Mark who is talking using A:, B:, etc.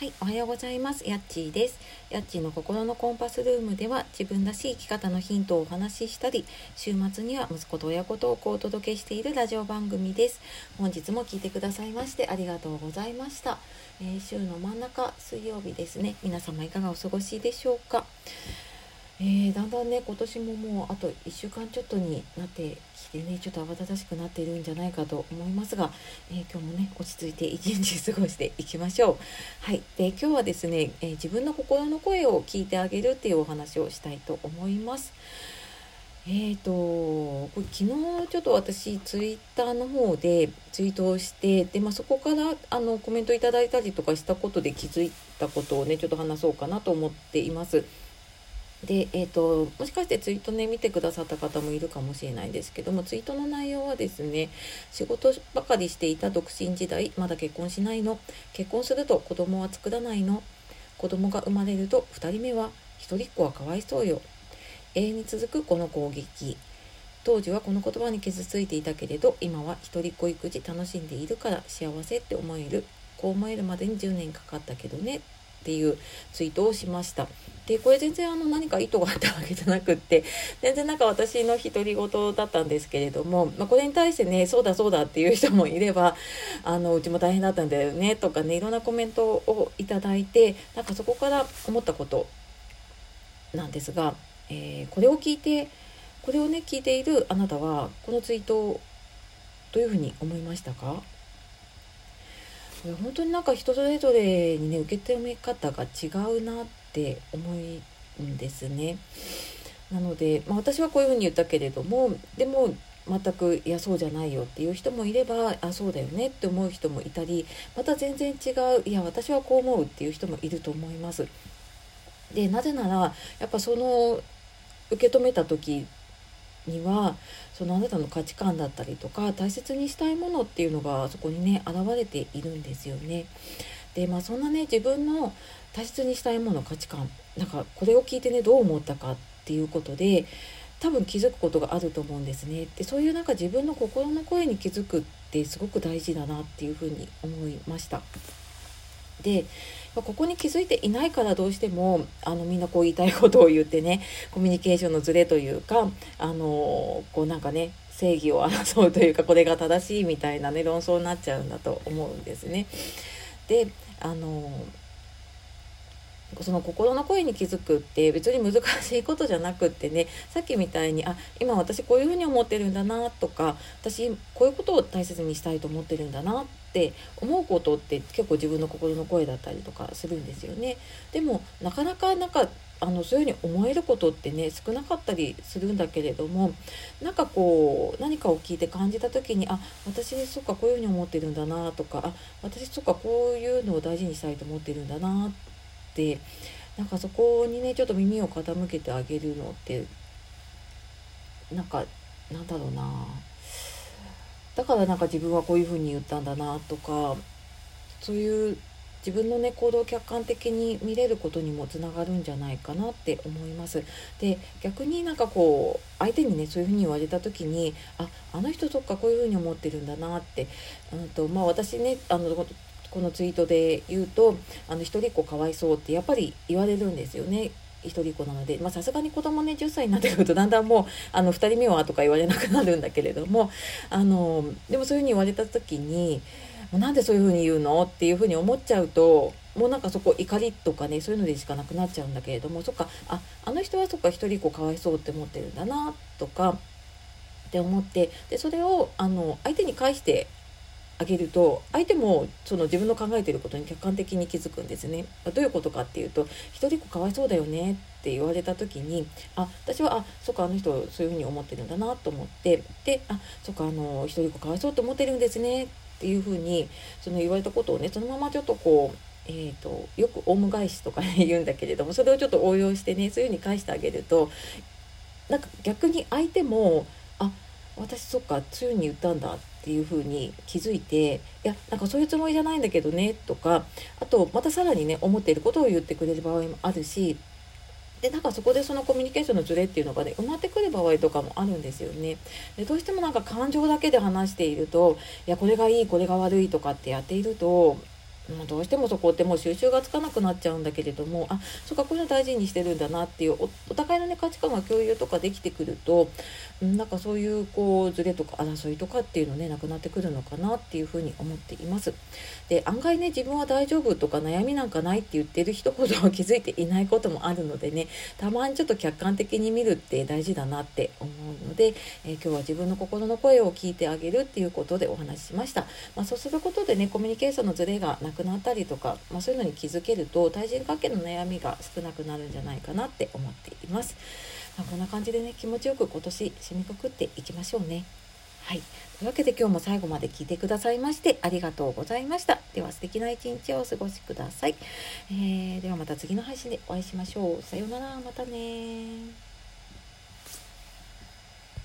A: はい、おはようございます。やっちーです。やっちーの心のコンパスルームでは自分らしい生き方のヒントをお話ししたり、週末には息子と親子トークをお届けしているラジオ番組です。本日も聞いてくださいましてありがとうございました。えー、週の真ん中水曜日ですね。皆様いかがお過ごしでしょうか？えー、だんだんね今年ももうあと1週間ちょっとになってきてねちょっと慌ただしくなっているんじゃないかと思いますが、えー、今日もね落ち着いて一日過ごしていきましょう。はいで今日はですね、えー、自分の心の声を聞いてあげるっていうお話をしたいと思います。えーと、これ昨日ちょっと私ツイッターの方でツイートをしてで、まあ、そこからあのコメントいただいたりとかしたことで気づいたことをねちょっと話そうかなと思っています。で、えーと、もしかしてツイートね見てくださった方もいるかもしれないんですけどもツイートの内容はですね仕事ばかりしていた独身時代まだ結婚しないの？結婚すると子供は作らないの？子供が生まれると2人目は一人っ子はかわいそうよ。永遠に続くこの攻撃。当時はこの言葉に傷ついていたけれど今は一人っ子育児楽しんでいるから幸せって思える。こう思えるまでに10年かかったけどね。っていうツイートをしました。でこれ全然あの何か意図があったわけじゃなくって全然なんか私の独り言だったんですけれども、まあ、これに対してねそうだそうだっていう人もいればあのうちも大変だったんだよねとかねいろんなコメントをいただいてなんかそこから思ったことなんですが、えー、これを聞いてこれをね聞いているあなたはこのツイートをどういうふうに思いましたか？本当になんか人それぞれにね受け止め方が違うなって思うんですね。なので、まあ、私はこういうふうに言ったけれどもでも全くいやそうじゃないよっていう人もいればあそうだよねって思う人もいたりまた全然違ういや私はこう思うっていう人もいると思います。でなぜならやっぱその受け止めた時にはそのあなたの価値観だったりとか大切にしたいものっていうのがそこにね現れているんですよね。でまあそんなね自分の大切にしたいもの価値観なんかこれを聞いてねどう思ったかっていうことで多分気づくことがあると思うんですね。でそういうなんか自分の心の声に気づくってすごく大事だなっていうふうに思いました。でここに気づいていないからどうしてもあのみんなこう言いたいことを言ってねコミュニケーションのズレというかあのこうなんかね正義を争うというかこれが正しいみたいなね論争になっちゃうんだと思うんですね。であのその心の声に気づくって別に難しいことじゃなくってねさっきみたいにあ今私こういうふうに思ってるんだなとか私こういうことを大切にしたいと思ってるんだなっって思うことって結構自分の心の声だったりとかするんですよね。でもなかなかなんかあのそういうふうに思えることってね少なかったりするんだけれどもなんかこう何かを聞いて感じた時にあ私そっかこういうふうに思ってるんだなとかあ私そっかこういうのを大事にしたいと思ってるんだなっってなんかそこにねちょっと耳を傾けてあげるのってなんかなんだろうなだからなんか自分はこういうふうに言ったんだなとかそういう自分のね行動を客観的に見れることにもつながるんじゃないかなって思います。で逆になんかこう相手にねそういうふうに言われた時にああの人そっかこういうふうに思ってるんだなって、うんとまあ、私ねあのこのツイートで言うとあの一人っ子かわいそうってやっぱり言われるんですよね。一人っ子なのでさすがに子供ね10歳になってくるとだんだんもうあの2人目はとか言われなくなるんだけれどもあのでもそういうふうに言われた時になんでそういうふうに言うのっていうふうに思っちゃうともうなんかそこ怒りとかねそういうのでしかなくなっちゃうんだけれどもそっかああの人はそっか一人っ子かわいそうって思ってるんだなとかって思ってでそれをあの相手に返してあげると相手もその自分の考えていることに客観的に気づくんですね。どういうことかっていうと「一人っ子かわいそうだよね」って言われた時にあ私はあそっかあの人そういうふうに思ってるんだなと思ってであそっかあの一人っ子かわいそうと思ってるんですねっていうふうにその言われたことをねそのままちょっとこうえーと、よくオウム返しとか、ね、言うんだけれどもそれをちょっと応用してねそういうふうに返してあげるとなんか逆に相手もあ私そっかそういふうに言ったんだっていうふうに気づいていやなんかそういうつもりじゃないんだけどねとかあとまたさらにね思っていることを言ってくれる場合もあるしでなんかそこでそのコミュニケーションのズレっていうのがね埋まってくる場合とかもあるんですよね。でどうしてもなんか感情だけで話しているといやこれがいいこれが悪いとかってやっているとまあ、どうしてもそこってもう収集がつかなくなっちゃうんだけれどもあそうかこういうの大事にしてるんだなっていうお互いの、ね、価値観が共有とかできてくるとなんかそういうこうズレとか争いとかっていうのねなくなってくるのかなっていうふうに思っています。で案外ね自分は大丈夫とか悩みなんかないって言ってる人ほど気づいていないこともあるのでねたまにちょっと客観的に見るって大事だなって思うので、えー、今日は自分の心の声を聞いてあげるっていうことでお話ししました。まあ、そうすることでねコミュニケーションのズレがなくなったりとか、まあ、そういうのに気づけると対人関係の悩みが少なくなるんじゃないかなって思っています。まあ、こんな感じでね気持ちよく今年締めくくっていきましょうね。はい。というわけで今日も最後まで聞いてくださいましてありがとうございました。では素敵な一日をお過ごしください。えー、ではまた次の配信でお会いしましょう。さようなら。またね